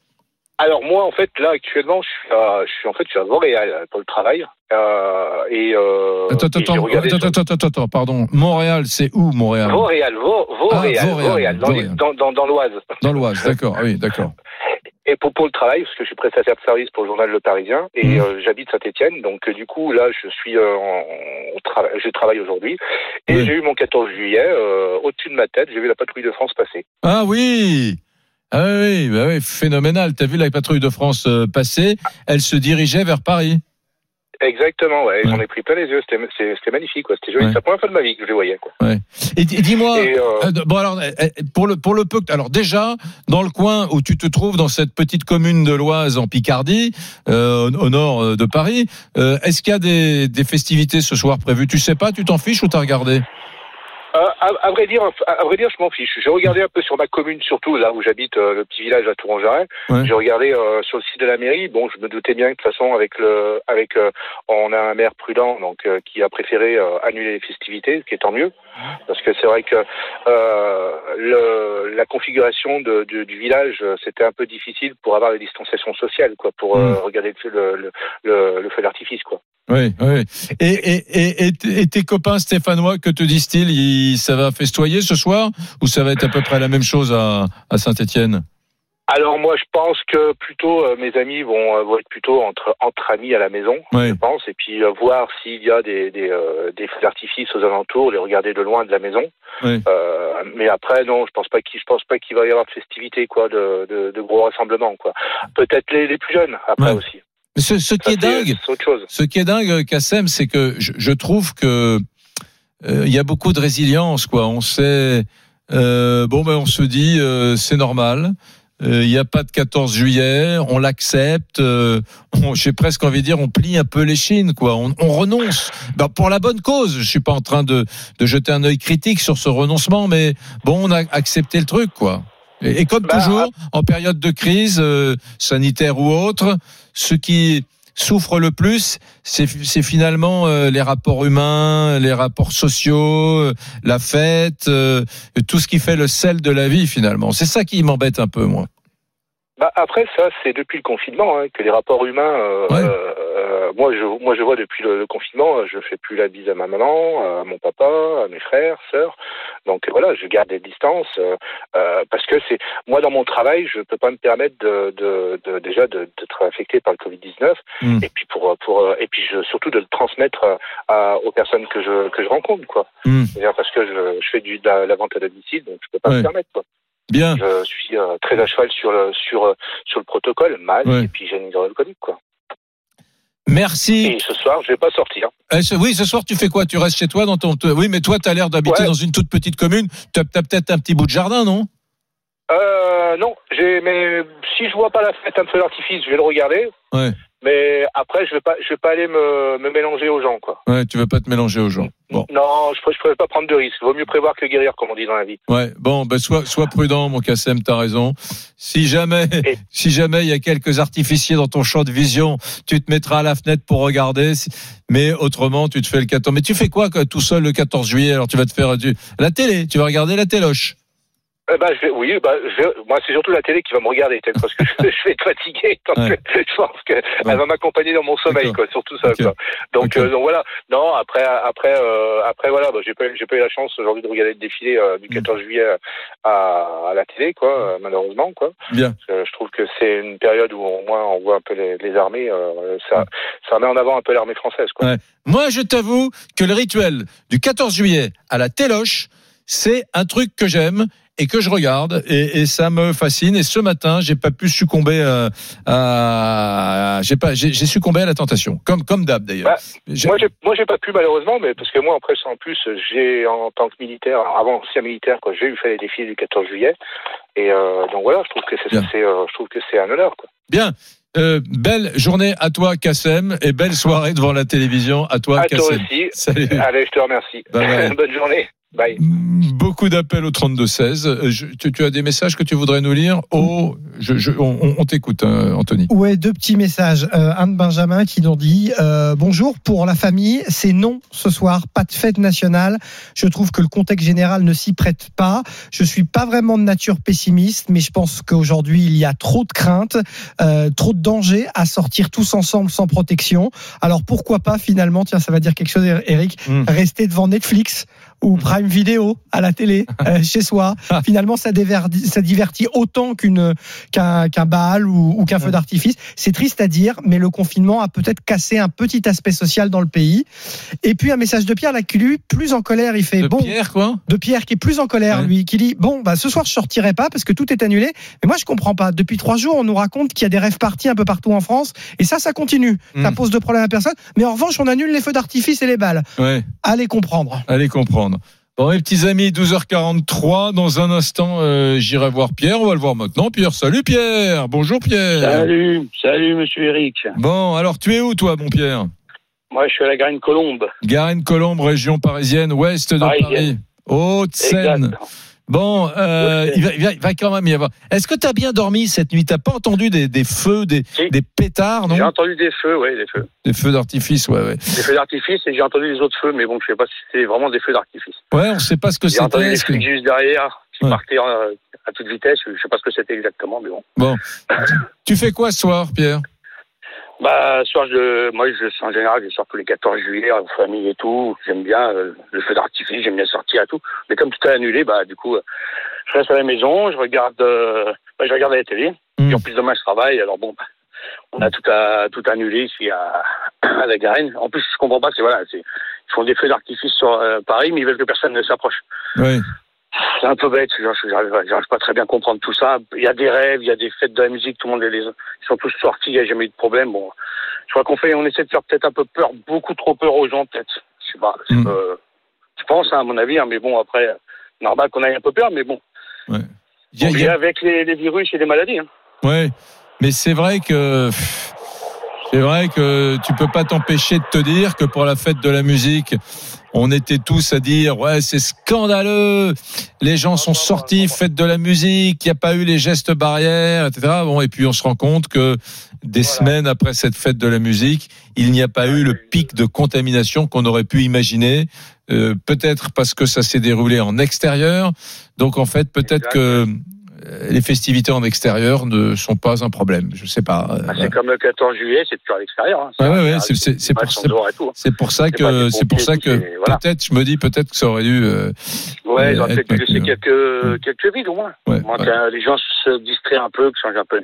Alors moi, en fait, là actuellement, je suis, à, je suis en fait, je suis à Montréal pour le travail. Euh, et, euh, Attends, et attends, attends, attends, attends, pardon. Montréal, c'est où Montréal? Ah, Vauréal, Vauréal, dans, dans, l'Oise. Dans l'Oise, d'accord. Oui, d'accord. Et pour, pour le travail, parce que je suis prestataire de service pour le journal Le Parisien, et Mhm. euh, j'habite Saint-Etienne, donc euh, du coup, là, je suis euh, en, je travaille aujourd'hui, et j'ai eu mon 14 juillet, euh, au-dessus de ma tête, j'ai vu la patrouille de France passer. Ah oui ah oui, bah oui, phénoménal. T'as vu la patrouille de France euh, passer? Elle se dirigeait vers Paris. Exactement, ouais, Ouais. j'en ai pris plein les yeux, c'était magnifique, quoi. c'était joli, Ouais. c'est la première fois de ma vie que je les voyais. Quoi. Et, di- dis-moi, Et, euh, Euh, bon alors euh, euh, pour le pour le peu que- alors déjà dans le coin où tu te trouves dans cette petite commune de l'Oise en Picardie euh, au, nord de Paris euh, est-ce qu'il y a des, des festivités ce soir prévues? Tu sais pas? Tu t'en fiches ou t'as regardé? Euh, à, à vrai dire, à, à vrai dire, je m'en fiche. J'ai regardé un peu sur ma commune, surtout là où j'habite, euh, le petit village à Tourangerais. Ouais. J'ai regardé euh, sur le site de la mairie. Bon, je me doutais bien que de toute façon, avec le, avec, euh, on a un maire prudent, donc euh, qui a préféré euh, annuler les festivités, ce qui est tant mieux, parce que c'est vrai que euh, le, la configuration de, du, du village, c'était un peu difficile pour avoir les distanciations sociales, quoi, pour euh, Mm. regarder le, le, le, le feu d'artifice, quoi. Oui oui et et, et, tes copains stéphanois que te disent-ils Ils- ça va festoyer ce soir ou ça va être à peu près la même chose à, à Saint-Étienne? Alors moi, je pense que plutôt euh, mes amis vont, euh, vont être plutôt entre entre amis à la maison, Oui. je pense, et puis euh, voir s'il y a des des, des feux d'artifice aux alentours, les regarder de loin de la maison. Oui. Mais après, non, je pense pas qu'il je pense pas qu'il va y avoir de festivités, quoi, de, de, de gros rassemblements, quoi. Peut-être les, les plus jeunes après aussi. Mais ce, ce qui est dingue chose. Ce qui est dingue, Kassem, c'est que je, je trouve que euh, il y a beaucoup de résilience, quoi. On sait, euh, bon, ben on se dit, euh, c'est normal. Euh, Il n'y a pas de 14 juillet, on l'accepte. euh, J'ai presque envie de dire, on plie un peu les chines, quoi. On, on renonce Ben, pour la bonne cause. Je suis pas en train de, de jeter un œil critique sur ce renoncement, mais bon, on a accepté le truc, quoi. Et, et comme Bah, toujours, en période de crise euh, sanitaire ou autre, ce qui souffre le plus, c'est finalement euh, les rapports humains, les rapports sociaux, euh, la fête, euh, tout ce qui fait le sel de la vie finalement. C'est ça qui m'embête un peu, moi. Bah après ça c'est depuis le confinement hein, que les rapports humains euh, Ouais. euh, moi je moi je vois depuis le, le confinement euh, je fais plus la bise à ma maman à mon papa à mes frères sœurs donc voilà je garde des distances euh, euh, parce que c'est moi dans mon travail je peux pas me permettre de, de, de déjà de d'être affecté par le Covid 19 Mm. et puis pour pour euh, et puis je, surtout de le transmettre euh, à, aux personnes que je que je rencontre quoi Mm. Parce que je, je fais du de la, la vente à domicile donc je peux pas Ouais. me permettre quoi Bien. je suis euh, très à cheval sur le sur euh, sur le protocole, mal Ouais. et puis j'ai une hydroalcoolique quoi. Merci. Et ce soir, je vais pas sortir. Eh, ce- oui, ce soir, tu fais quoi? Tu restes chez toi dans ton. Oui, mais toi, tu as l'air d'habiter Ouais. dans une toute petite commune. Tu as, peut-être un petit bout de jardin, non? Euh, non, j'ai mais si je vois pas la fête un feu d'artifice, je vais le regarder. Ouais. Mais après, je vais pas je vais pas aller me, me mélanger aux gens quoi. Ouais, tu veux pas te mélanger aux gens. Bon. Non, je, je préfère pas prendre de risques. Vaut mieux prévoir que guérir, comme on dit dans la vie. Ouais, bon, ben sois, sois prudent, mon Kassem, t'as raison. Si jamais, Et- si jamais il y a quelques artificiers dans ton champ de vision, tu te mettras à la fenêtre pour regarder. Mais autrement, tu te fais le 14. Mais tu fais quoi, quoi tout seul le 14 juillet? Alors tu vas te faire du... la télé. Tu vas regarder la téloche. Je vais, oui, bah, je moi, c'est surtout la télé qui va me regarder, peut-être, parce que je, je vais être fatigué. Donc, Ouais. je pense qu'elle va m'accompagner dans mon sommeil, quoi, surtout ça, quoi. Donc, euh, donc voilà. Non, après, après, euh, après, voilà, bah, j'ai pas, j'ai pas eu la chance aujourd'hui de regarder le défilé euh, Mm. du 14 juillet à, à la télé, quoi, euh, malheureusement, quoi. Bien. Que je trouve que c'est une période où au moins on voit un peu les, les armées. euh, ça, ça met en avant un peu l'armée française, quoi. Moi, je t'avoue que le rituel du 14 juillet à la téloche, c'est un truc que j'aime et que je regarde et, et ça me fascine. Et ce matin, j'ai pas pu succomber euh, à, j'ai pas, j'ai succombé à la tentation, comme comme d'hab d'ailleurs. Bah, Moi, j'ai, moi, j'ai pas pu malheureusement, mais parce que moi, en plus, j'ai en tant que militaire, avant ancien militaire, quoi, j'ai eu fait les défis du 14 juillet, et euh, donc voilà, je trouve que c'est, euh, je trouve que c'est un honneur, quoi. Bien. Euh, belle journée à toi, Kassem, et belle soirée devant la télévision à toi, À toi aussi. Salut. Allez, je te remercie. Bye bye. Bonne journée. Bye. Beaucoup d'appels au 32-16. Euh, Tu, tu as des messages que tu voudrais nous lire Oh, je, je- on, on- on t'écoute, hein, Anthony. Ouais, deux petits messages. Euh, un de Benjamin qui nous dit euh, bonjour pour la famille, c'est non ce soir, pas de fête nationale. Je trouve que le contexte général ne s'y prête pas. Je suis pas vraiment de nature pessimiste, mais je pense qu'aujourd'hui il y a trop de craintes, euh, trop de dangers à sortir tous ensemble sans protection. Alors pourquoi pas finalement, tiens, ça va dire quelque chose, Eric, Mm. rester devant Netflix ou Prime Video à la télé euh, chez soi. Finalement, ça, déverdi- ça divertit autant qu'une qu'un bal ou, ou qu'un feu d'artifice. C'est triste à dire, mais le confinement a peut-être cassé un petit aspect social dans le pays. Et puis un message de Pierre lui plus en colère, il fait De bon Pierre, quoi de Pierre qui est plus en colère Ouais. lui, qui dit bon bah ce soir je sortirai pas parce que tout est annulé. Mais moi je comprends pas. Depuis trois jours on nous raconte qu'il y a des rêves partis un peu partout en France et ça ça continue. Ça Mm. pose de problème à personne. Mais en revanche on annule les feux d'artifice et les balles. Ouais, Allez comprendre. allez comprendre. Bon, mes petits amis, 12h43. Dans un instant, euh, j'irai voir Pierre. On va le voir maintenant. Pierre, salut Pierre. Bonjour Pierre. Salut, salut Monsieur Eric. Bon, alors tu es où toi, mon Pierre? Moi, je suis à la Graine Colombe. Garenne-Colombe, région parisienne, ouest de Paris. Haute-Seine. Bon, euh, il, va, il va- il va quand même y avoir. Est-ce que tu as bien dormi cette nuit? T'as pas entendu des, des feux, des, Si. des pétards, J'ai entendu des feux, ouais, des feux. Des feux d'artifice, ouais, ouais. Des feux d'artifice et j'ai entendu les autres feux, mais bon, je sais pas si c'était vraiment des feux d'artifice. Ouais, on sait pas ce que J'ai entendu c'était. des que- flics juste derrière qui Ouais. partaient euh, à toute vitesse. Je sais pas ce que c'était exactement, mais bon. Bon, tu fais quoi ce soir, Pierre? Bah, soir, je, moi, je, en général, je sors tous les 14 juillet en famille et tout. J'aime bien euh, le feu d'artifice, j'aime bien sortir et tout. Mais comme tout est annulé, bah, du coup, euh, je reste à la maison, je regarde, euh, bah, je regarde la télé. Et en plus, demain, je travaille. Alors bon, on a tout, à, tout annulé ici à, à la Garenne. En plus, je comprends pas, c'est voilà, c'est, ils font des feux d'artifice sur euh, Paris, mais ils veulent que personne ne s'approche. Oui. C'est un peu bête, j'arrive, pas très bien à comprendre tout ça. Il y a des rêves, il y a des fêtes de la musique, tout le monde les, ils sont tous sortis, il n'y a jamais eu de problème. Bon, je crois qu'on fait, on essaie de faire peut-être un peu peur, beaucoup trop peur aux gens, peut-être. Je sais pas. Mm. pas- je pense, hein, à mon avis, hein, mais bon, après, normal qu'on ait un peu peur, mais bon. Il y a- On y a- avec les, les virus et les maladies. Hein. Ouais, mais c'est vrai que c'est vrai que tu peux pas t'empêcher de te dire que pour la fête de la musique, on était tous à dire ouais c'est scandaleux, les gens sont sortis fête de la musique, il n'y a pas eu les gestes barrières, etc. Bon et puis on se rend compte que des semaines après cette fête de la musique, il n'y a pas eu le pic de contamination qu'on aurait pu imaginer. Euh, peut-être parce que ça s'est déroulé en extérieur, donc en fait peut-être que les festivités en extérieur ne sont pas un problème. Je sais pas. Euh, Bah, c'est comme le 14 juillet, c'est toujours à l'extérieur. Hein. Ouais, ouais, ouais, En c'est- c'est- c'est pour- hein. C'est ça C'est que c'est pour ça que c'est- voilà. peut-être je me dis peut-être que ça aurait dû. euh, Ouais, être peut-être laisser maintenu. quelques, quelques vides au moins. Moi, que les gens se distraient un peu, que changent un peu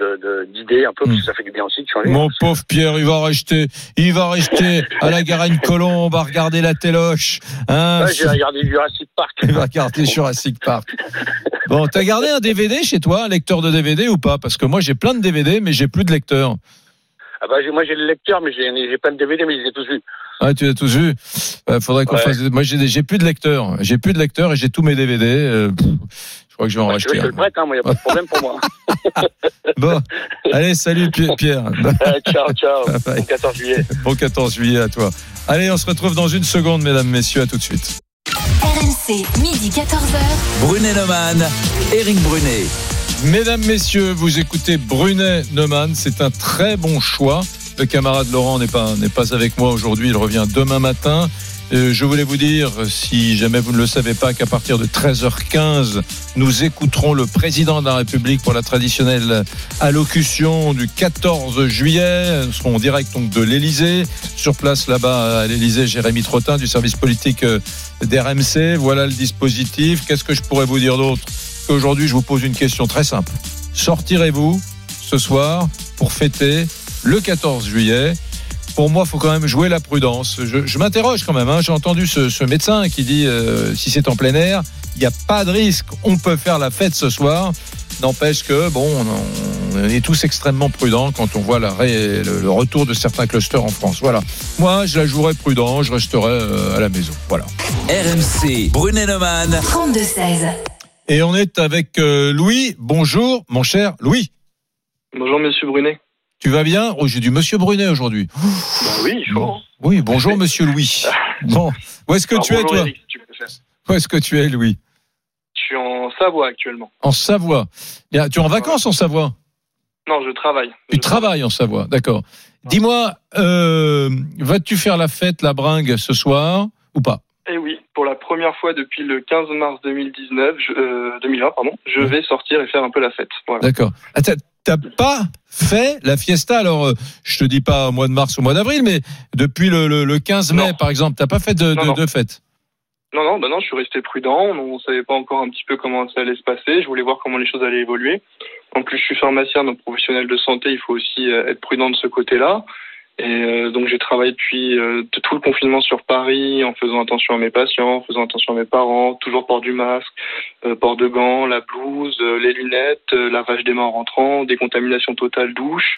d'idées, un peu, parce Mm. que ça fait du bien aussi de changer. Mon pauvre Pierre, il va rester, il va rester à la Garenne Colombe, à regarder la téloche. Hein, Ouais, j'ai regardé Jurassic Park. il va regarder Jurassic Park. Bon, t'as gardé un DVD chez toi, un lecteur de DVD ou pas? Parce que moi j'ai plein de DVD, mais j'ai plus de lecteur. Ah bah, moi, j'ai le lecteur, mais j'ai pas de DVD, mais je les ai tous vus. Ah, tu as tous vu Euh, Faudrait qu'on Ouais. fasse. Moi j'ai plus de lecteur, j'ai plus de lecteur et j'ai tous mes DVD. euh, pff, je crois que je vais en Bah, racheter. je te le prête, hein, moi, y a pas de problème pour moi. Bon, allez, salut Pi- Pierre. Euh, ciao, ciao. Bye. Bon 14 juillet. Bon 14 juillet à toi. Allez, on se retrouve dans une seconde, mesdames, messieurs. À tout de suite. RMC, midi 14h. Brunet-Neumann, Éric Brunet. Mesdames, messieurs, vous écoutez Brunet Neumann. C'est un très bon choix. Le camarade Laurent n'est pas, n'est pas avec moi aujourd'hui. Il revient demain matin. Euh, je voulais vous dire, si jamais vous ne le savez pas, qu'à partir de 13h15, nous écouterons le président de la République pour la traditionnelle allocution du 14 juillet. Nous serons en direct donc de l'Élysée. Sur place là-bas à l'Élysée, Jérémy Trottin du service politique euh, d'RMC. Voilà le dispositif. Qu'est-ce que je pourrais vous dire d'autre Aujourd'hui, je vous pose une question très simple. Sortirez-vous ce soir pour fêter le 14 juillet pour moi, il faut quand même jouer la prudence. Je, je m'interroge quand même. hein. J'ai entendu ce, ce médecin qui dit euh, si c'est en plein air, il n'y a pas de risque. On peut faire la fête ce soir. N'empêche que bon, on, on est tous extrêmement prudents quand on voit la ré- le, le retour de certains clusters en France. Voilà. Moi, je la jouerai prudent. Je resterai euh, à la maison. Voilà. RMC, Brunet-Neumann. 32-16. Et on est avec euh, Louis. Bonjour, mon cher Louis. Bonjour Monsieur Brunet. Tu vas bien Oh, j'ai du Monsieur Brunet aujourd'hui. Bah oui, chaud. Oui, bonjour Monsieur Louis. Bon, où est-ce que Alors, tu es toi Eric, si tu préfères. Où est-ce que tu es, Louis Je suis en Savoie actuellement. En Savoie. Bien, tu es en vacances en Savoie Non, je travaille. Tu travailles en Savoie, d'accord. Dis-moi, euh, vas-tu faire la fête, la bringue ce soir ou pas Eh oui, pour la première fois depuis le 15 mars 2019, je, euh, 2020, pardon, je vais sortir et faire un peu la fête. Voilà. D'accord. Ah, t'as- pas fait la fiesta alors euh, je te dis pas au mois de mars ou au mois d'avril mais depuis le, le- le 15 mai Non. par exemple t'as pas fait de, Non, de, non. de fête? Non, non, bah non, je suis resté prudent. On savait pas encore un petit peu comment ça allait se passer. Je voulais voir comment les choses allaient évoluer. En plus, je suis pharmacien, donc professionnel de santé. Il faut aussi euh, être prudent de ce côté-là. Et euh, donc, j'ai travaillé depuis euh, de tout le confinement sur Paris, en faisant attention à mes patients, en faisant attention à mes parents, toujours port du masque, euh, port de gants, la blouse, euh, les lunettes, euh, lavage des mains en rentrant, décontamination totale douche.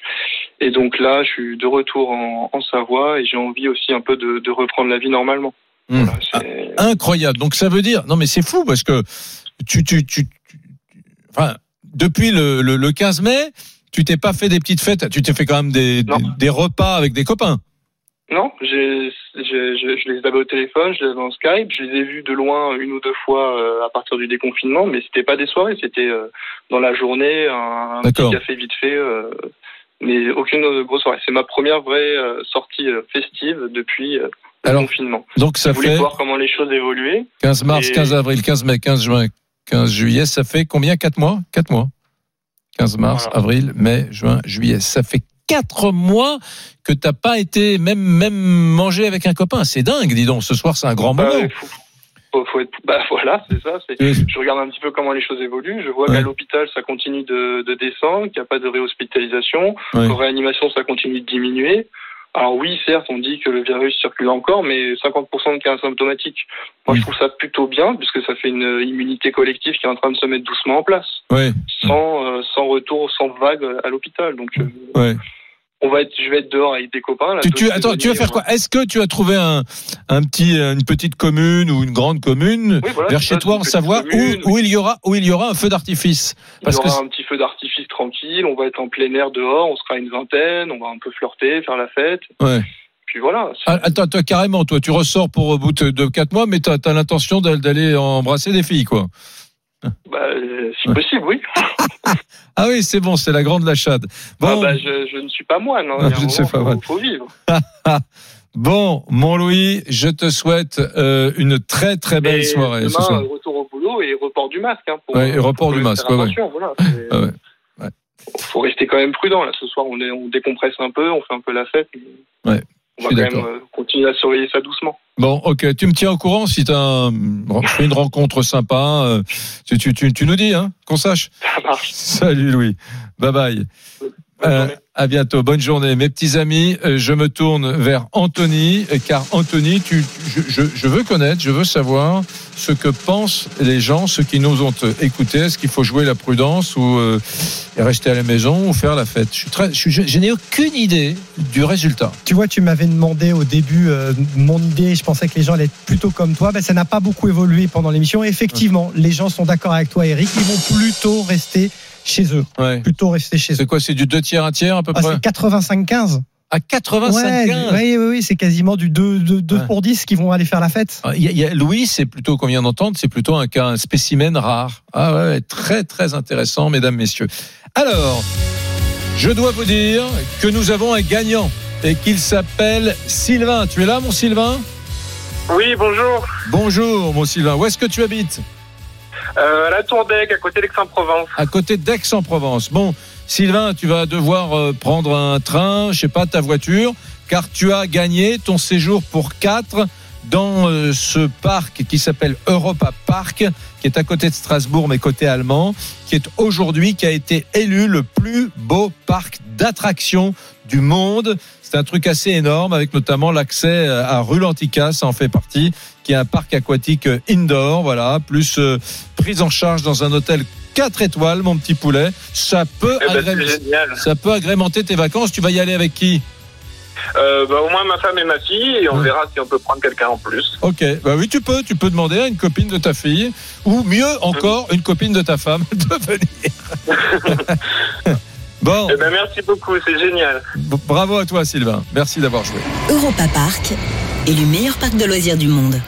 Et donc là, je suis de retour en, en Savoie et j'ai envie aussi un peu de, de reprendre la vie normalement. Hmm. Voilà, c'est- incroyable donc ça veut dire non mais c'est fou parce que tu tu tu, tu- enfin depuis le, le, le 15 mai tu t'es pas fait des petites fêtes tu t'es fait quand même des, des, des repas avec des copains Non, j'ai- je, je les avais au téléphone, je les avais en Skype, je les ai vus de loin une ou deux fois euh, à partir du déconfinement, mais c'était pas des soirées, c'était euh, dans la journée, un, petit café vite fait, euh, mais aucune grosse soirée. C'est ma première vraie sortie festive depuis le Alors, confinement. donc ça je fait voir comment les choses évoluaient. 15 mars Et- 15 avril 15 mai 15 juin 15 juillet ça fait combien? 4 mois? 4 mois 15 mars Voilà. avril mai juin juillet ça fait 4 mois que t'as pas été même même manger avec un copain c'est dingue dis donc ce soir c'est un grand Bah, moment ouais, faut, faut, faut être, bah voilà, c'est ça. Je regarde un petit peu comment les choses évoluent. Je vois Ouais. qu'à l'hôpital, ça continue de, de descendre, qu'il n'y a pas de réhospitalisation. Ouais. En réanimation, ça continue de diminuer. Alors oui, certes, on dit que le virus circule encore, mais 50% de cas asymptomatiques. Moi, Mm. je trouve ça plutôt bien, puisque ça fait une immunité collective qui est en train de se mettre doucement en place, ouais sans, euh, sans retour, sans vague à l'hôpital. Donc, euh, ouais on va être, je vais être dehors avec des copains. là, Tu, attends, tu vas faire quoi? Est-ce que tu as trouvé un, un petit, une petite commune ou une grande commune Oui, voilà, vers chez ça, toi en Savoie commune, où, où il y aura où il y aura un feu d'artifice? Il y Parce que aura un petit feu d'artifice tranquille, on va être en plein air dehors, on sera une vingtaine, on va un peu flirter, faire la fête. ouais. Puis voilà. Ah, Attends, toi carrément, toi tu ressors pour au bout de de quatre mois, mais tu as, l'intention d'aller- d'aller embrasser des filles, quoi. Bah, euh, si possible, oui. Ah oui, c'est bon, c'est la grande lachade. Bon, Ah bah, je, je ne suis pas moine. Hein. Ah, Il je ne sais moment, pas, faut, moi. faut vivre. bon, mon Louis, je te souhaite euh, une très très belle Et soirée ce demain, soir. retour au boulot et report du masque. Hein, pour, Ouais, et report du masque, ouais, attention, Voilà, Ah ouais. faut rester quand même prudent. Là, ce soir, on, est, on décompresse un peu, on fait un peu la fête. mais Ouais, On va quand même euh, continuer à surveiller ça doucement. Bon, ok, tu me tiens au courant si tu as une rencontre sympa. euh, tu, tu, tu, tu nous dis, hein, qu'on sache. Ça marche. Salut Louis. Bye bye. Euh. À bientôt. Bonne journée. Mes petits amis, euh, je me tourne vers Anthony, euh, car Anthony, tu, je, je, je veux connaître, je veux savoir ce que pensent les gens, ceux qui nous ont euh, écoutés. Est-ce qu'il faut jouer la prudence ou euh, rester à la maison ou faire la fête? Je suis très, je, suis- je- je n'ai aucune idée du résultat. Tu vois, tu m'avais demandé au début euh, mon idée. Je pensais que les gens allaient être plutôt comme toi. Ben, ça n'a pas beaucoup évolué pendant l'émission. Effectivement, les gens sont d'accord avec toi, Eric. Ils vont plutôt rester chez eux. Ouais. Plutôt rester chez eux. C'est quoi C'est du 2 tiers, 1 tiers à peu Ah, près c'est 85-15. À 85 Ouais, oui, oui, oui, c'est quasiment du 2, 2, 2 Ouais. pour 10 qui vont aller faire la fête. Ah, il y a- il y a- Louis, c'est plutôt, qu'on vient d'entendre, c'est plutôt un cas, un spécimen rare. Ah ouais, très très intéressant, mesdames, messieurs. Alors, je dois vous dire que nous avons un gagnant et qu'il s'appelle Sylvain. Tu es là, mon Sylvain? Oui, bonjour. Bonjour, mon Sylvain. Où est-ce que tu habites? Euh, à la Tour à côté d'Aix-en-Provence. À côté d'Aix-en-Provence. Bon, Sylvain, tu vas devoir euh, prendre un train, je sais pas, ta voiture, car tu as gagné ton séjour pour quatre dans euh, ce parc qui s'appelle Europa Park, qui est à côté de Strasbourg, mais côté allemand, qui est aujourd'hui, qui a été élu le plus beau parc d'attractions du monde. C'est un truc assez énorme, avec notamment l'accès euh, à Rue Lantica, ça en fait partie, qui est un parc aquatique euh, indoor, voilà, plus euh, prise en charge dans un hôtel 4 étoiles, mon petit poulet. Ça peut, Eh ben, ça peut agrémenter tes vacances. Tu vas y aller avec qui? Euh, bah, au moins ma femme et ma fille, et on Ouais. verra si on peut prendre quelqu'un en plus. Ok, bah oui, tu peux. Tu peux demander à une copine de ta fille, ou mieux encore, une copine de ta femme, de venir. bon, Eh ben, merci beaucoup, c'est génial. b- bravo à toi, Sylvain. Merci d'avoir joué. Europa Park est le meilleur parc de loisirs du monde.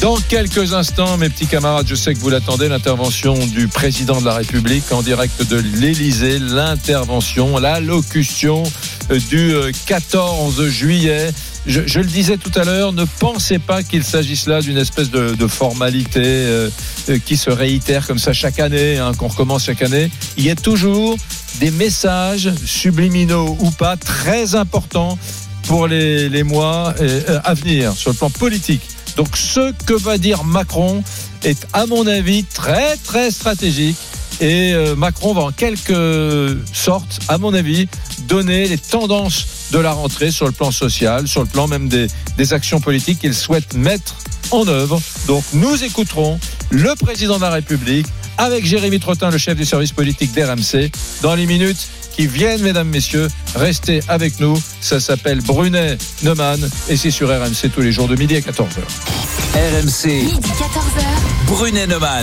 Dans quelques instants, mes petits camarades, je sais que vous l'attendez, l'intervention du président de la République en direct de l'Élysée, l'intervention, l'allocution euh, du euh, 14 juillet. Je, le disais tout à l'heure, ne pensez pas qu'il s'agisse là d'une espèce de, formalité euh, euh, qui se réitère comme ça chaque année, hein, qu'on recommence chaque année. Il y a toujours des messages subliminaux ou pas très importants pour les, mois euh, à venir sur le plan politique. Donc ce que va dire Macron est à mon avis très très stratégique et euh, Macron va en quelque sorte, à mon avis, donner les tendances de la rentrée sur le plan social, sur le plan même des, actions politiques qu'il souhaite mettre en œuvre. Donc nous écouterons le président de la République avec Jérémy Trottin, le chef du service politique d'RMC, dans les minutes qui viennent, mesdames, messieurs. Restez avec nous. Ça s'appelle Brunet Neumann et c'est sur RMC tous les jours de midi à 14h. RMC, Midi 14h. Brunet Neumann.